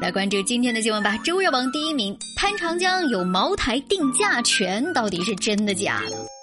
来关注今天的新闻吧。周热榜第一名，潘长江有茅台定价权，到底是真的假的？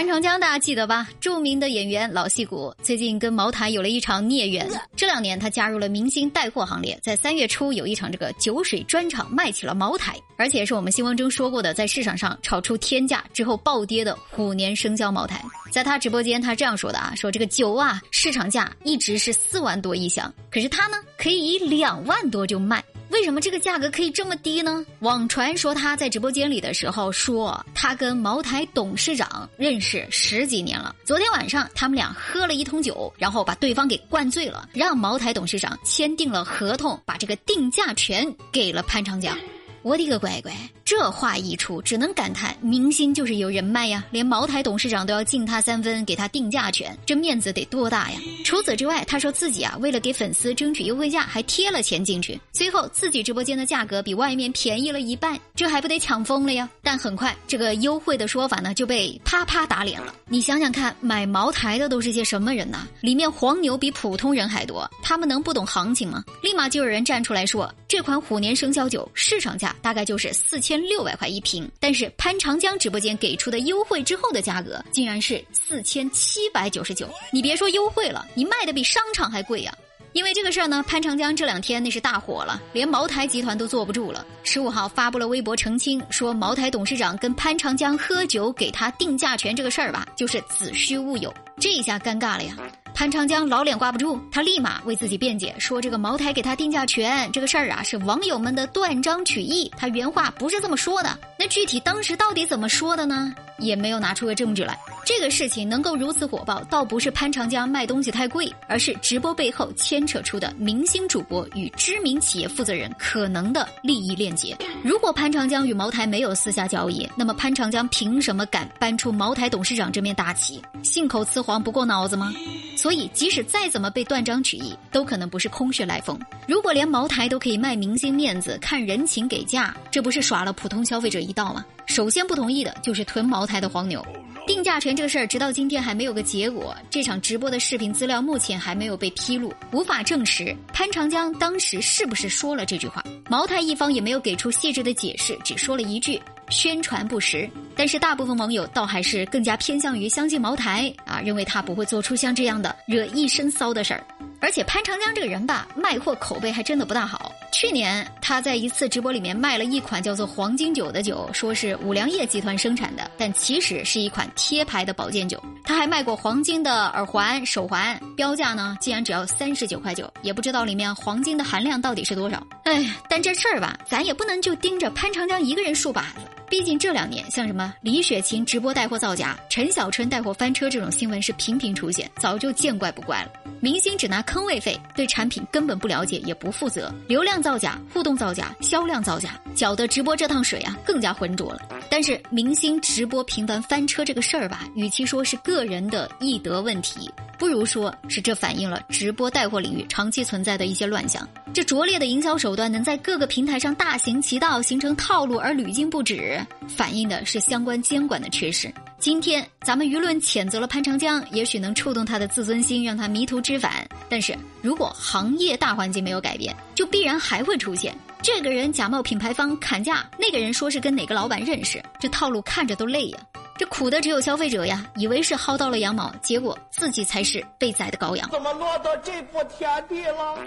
潘长江大家记得吧？著名的演员老戏骨，最近跟茅台有了一场孽缘。这两年他加入了明星带货行列，在三月初有一场这个酒水专场卖起了茅台，而且是我们新闻中说过的，在市场上炒出天价之后暴跌的虎年生肖茅台。在他直播间，他这样说的啊，说这个酒啊，市场价一直是四万多一箱，可是他呢，可以以两万多就卖。为什么这个价格可以这么低呢？网传说他在直播间里的时候说，他跟茅台董事长认识十几年了。昨天晚上他们俩喝了一通酒，然后把对方给灌醉了，让茅台董事长签订了合同，把这个定价权给了潘长江。我的个乖乖！这话一出，只能感叹明星就是有人脉呀，连茅台董事长都要敬他三分，给他定价权，这面子得多大呀！除此之外，他说自己啊，为了给粉丝争取优惠价，还贴了钱进去，最后自己直播间的价格比外面便宜了一半，这还不得抢疯了呀？但很快，这个优惠的说法呢就被啪啪打脸了。你想想看，买茅台的都是些什么人呢？里面黄牛比普通人还多，他们能不懂行情吗？立马就有人站出来说，这款虎年生肖酒市场价。大概就是四千六百块一瓶，但是潘长江直播间给出的优惠之后的价格竟然是四千七百九十九。你别说优惠了，你卖的比商场还贵呀！因为这个事儿呢，潘长江这两天那是大火了，连茅台集团都坐不住了。十五号发布了微博澄清，说茅台董事长跟潘长江喝酒给他定价权这个事儿吧，就是子虚乌有。这一下尴尬了呀！潘长江老脸挂不住，他立马为自己辩解，说这个茅台给他定价权这个事儿啊，是网友们的断章取义，他原话不是这么说的。那具体当时到底怎么说的呢？也没有拿出个证据来。这个事情能够如此火爆，倒不是潘长江卖东西太贵，而是直播背后牵扯出的明星主播与知名企业负责人可能的利益链接。如果潘长江与茅台没有私下交易，那么潘长江凭什么敢搬出茅台董事长这面大旗？信口雌黄不过脑子吗？所以，即使再怎么被断章取义，都可能不是空穴来风。如果连茅台都可以卖明星面子、看人情给价，这不是耍了普通消费者一道吗？首先不同意的就是囤茅台的黄牛。定价权这个事儿，直到今天还没有个结果。这场直播的视频资料目前还没有被披露，无法证实潘长江当时是不是说了这句话。茅台一方也没有给出细致的解释，只说了一句宣传不实。但是大部分网友倒还是更加偏向于相信茅台啊，认为他不会做出像这样的惹一身骚的事儿。而且潘长江这个人吧，卖货口碑还真的不大好。去年他在一次直播里面卖了一款叫做“黄金酒”的酒，说是五粮液集团生产的，但其实是一款贴牌的保健酒。他还卖过黄金的耳环、手环，标价呢竟然只要三十九块九，也不知道里面黄金的含量到底是多少。哎，但这事儿吧，咱也不能就盯着潘长江一个人竖把子。毕竟这两年，像什么李雪琴直播带货造假、陈小春带货翻车这种新闻是频频出现，早就见怪不怪了。明星只拿坑位费，对产品根本不了解，也不负责，流量造假、互动造假、销量造假，搅得直播这趟水啊更加浑浊了。但是明星直播频繁翻车这个事儿吧，与其说是个人的艺德问题。不如说是这反映了直播带货领域长期存在的一些乱象。这拙劣的营销手段能在各个平台上大行其道，形成套路而屡禁不止，反映的是相关监管的缺失。今天咱们舆论谴责了潘长江，也许能触动他的自尊心，让他迷途知返。但是如果行业大环境没有改变，就必然还会出现这个人假冒品牌方砍价，那个人说是跟哪个老板认识，这套路看着都累呀。这苦的只有消费者呀，以为是薅到了羊毛，结果自己才是被宰的羔羊。怎么落到这步田地了？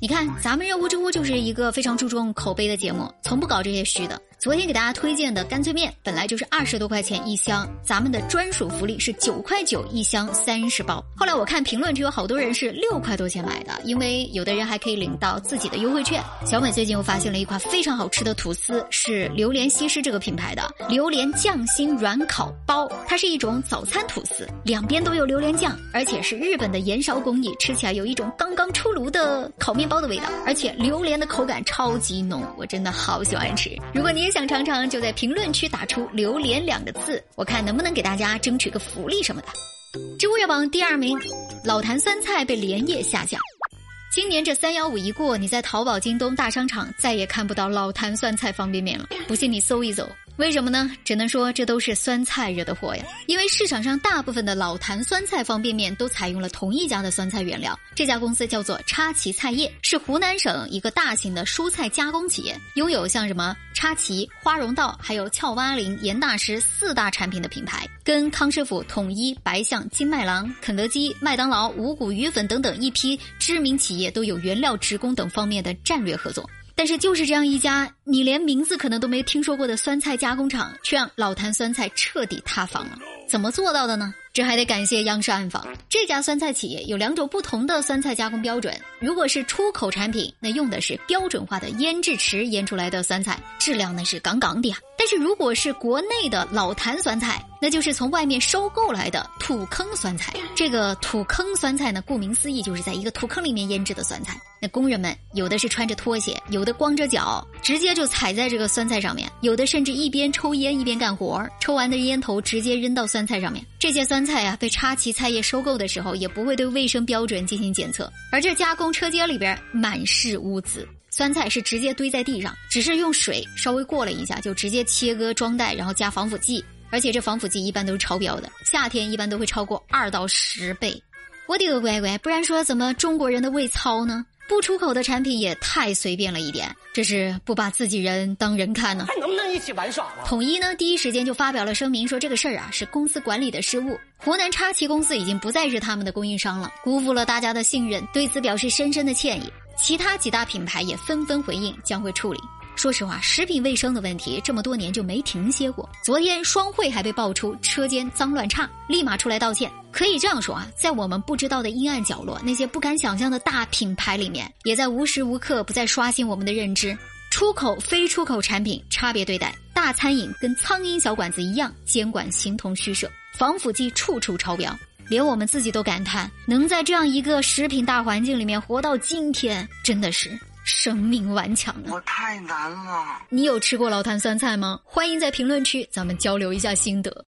你看，咱们热乎知乎就是一个非常注重口碑的节目，从不搞这些虚的。昨天给大家推荐的干脆面本来就是二十多块钱一箱，咱们的专属福利是九块九一箱三十包。后来我看评论区有好多人是六块多钱买的，因为有的人还可以领到自己的优惠券。小美最近又发现了一款非常好吃的吐司，是榴莲西施这个品牌的榴莲酱心软烤包，它是一种早餐吐司，两边都有榴莲酱，而且是日本的盐烧工艺，吃起来有一种刚刚出炉的烤面包的味道，而且榴莲的口感超级浓，我真的好喜欢吃。如果你也想尝尝，就在评论区打出“榴莲”两个字，我看能不能给大家争取个福利什么的。植物热榜第二名，老坛酸菜被连夜下架。今年这三幺五一过，你在淘宝、京东大商场再也看不到老坛酸菜方便面了。不信你搜一搜，为什么呢？只能说这都是酸菜惹的祸呀。因为市场上大部分的老坛酸菜方便面都采用了同一家的酸菜原料，这家公司叫做叉旗菜业，是湖南省一个大型的蔬菜加工企业，拥有像什么叉旗、花荣道、还有俏蛙林、严大师四大产品的品牌，跟康师傅、统一、白象、金麦郎、肯德基、麦当劳、五谷鱼粉等等一批知名企业都有原料职工等方面的战略合作。但是就是这样一家你连名字可能都没听说过的酸菜加工厂，却让老坛酸菜彻底塌房了。怎么做到的呢？这还得感谢央视暗访。这家酸菜企业有两种不同的酸菜加工标准。如果是出口产品，那用的是标准化的腌制池腌出来的酸菜，质量那是杠杠的呀。但是如果是国内的老坛酸菜，那就是从外面收购来的土坑酸菜。这个土坑酸菜呢，顾名思义就是在一个土坑里面腌制的酸菜。那工人们有的是穿着拖鞋，有的光着脚，直接就踩在这个酸菜上面；有的甚至一边抽烟一边干活，抽完的烟头直接扔到酸菜上面。这些酸菜啊，被插旗菜叶收购的时候，也不会对卫生标准进行检测，而这加工车间里边满是污渍。酸菜是直接堆在地上，只是用水稍微过了一下，就直接切割装袋，然后加防腐剂，而且这防腐剂一般都是超标的，夏天一般都会超过二到十倍。我的个乖乖，不然说怎么中国人的胃糙呢？不出口的产品也太随便了一点，这是不把自己人当人看呢？还能不能一起玩耍了？统一呢，第一时间就发表了声明，说这个事儿啊是公司管理的失误。湖南叉旗公司已经不再是他们的供应商了，辜负了大家的信任，对此表示深深的歉意。其他几大品牌也纷纷回应，将会处理。说实话，食品卫生的问题这么多年就没停歇过。昨天双汇还被爆出车间脏乱差，立马出来道歉。可以这样说啊，在我们不知道的阴暗角落，那些不敢想象的大品牌里面，也在无时无刻不在刷新我们的认知：出口、非出口产品差别对待，大餐饮跟苍蝇小馆子一样，监管形同虚设，防腐剂处处超标，连我们自己都感叹，能在这样一个食品大环境里面活到今天，真的是。生命顽强呢！我太难了。你有吃过老坛酸菜吗？欢迎在评论区咱们交流一下心得。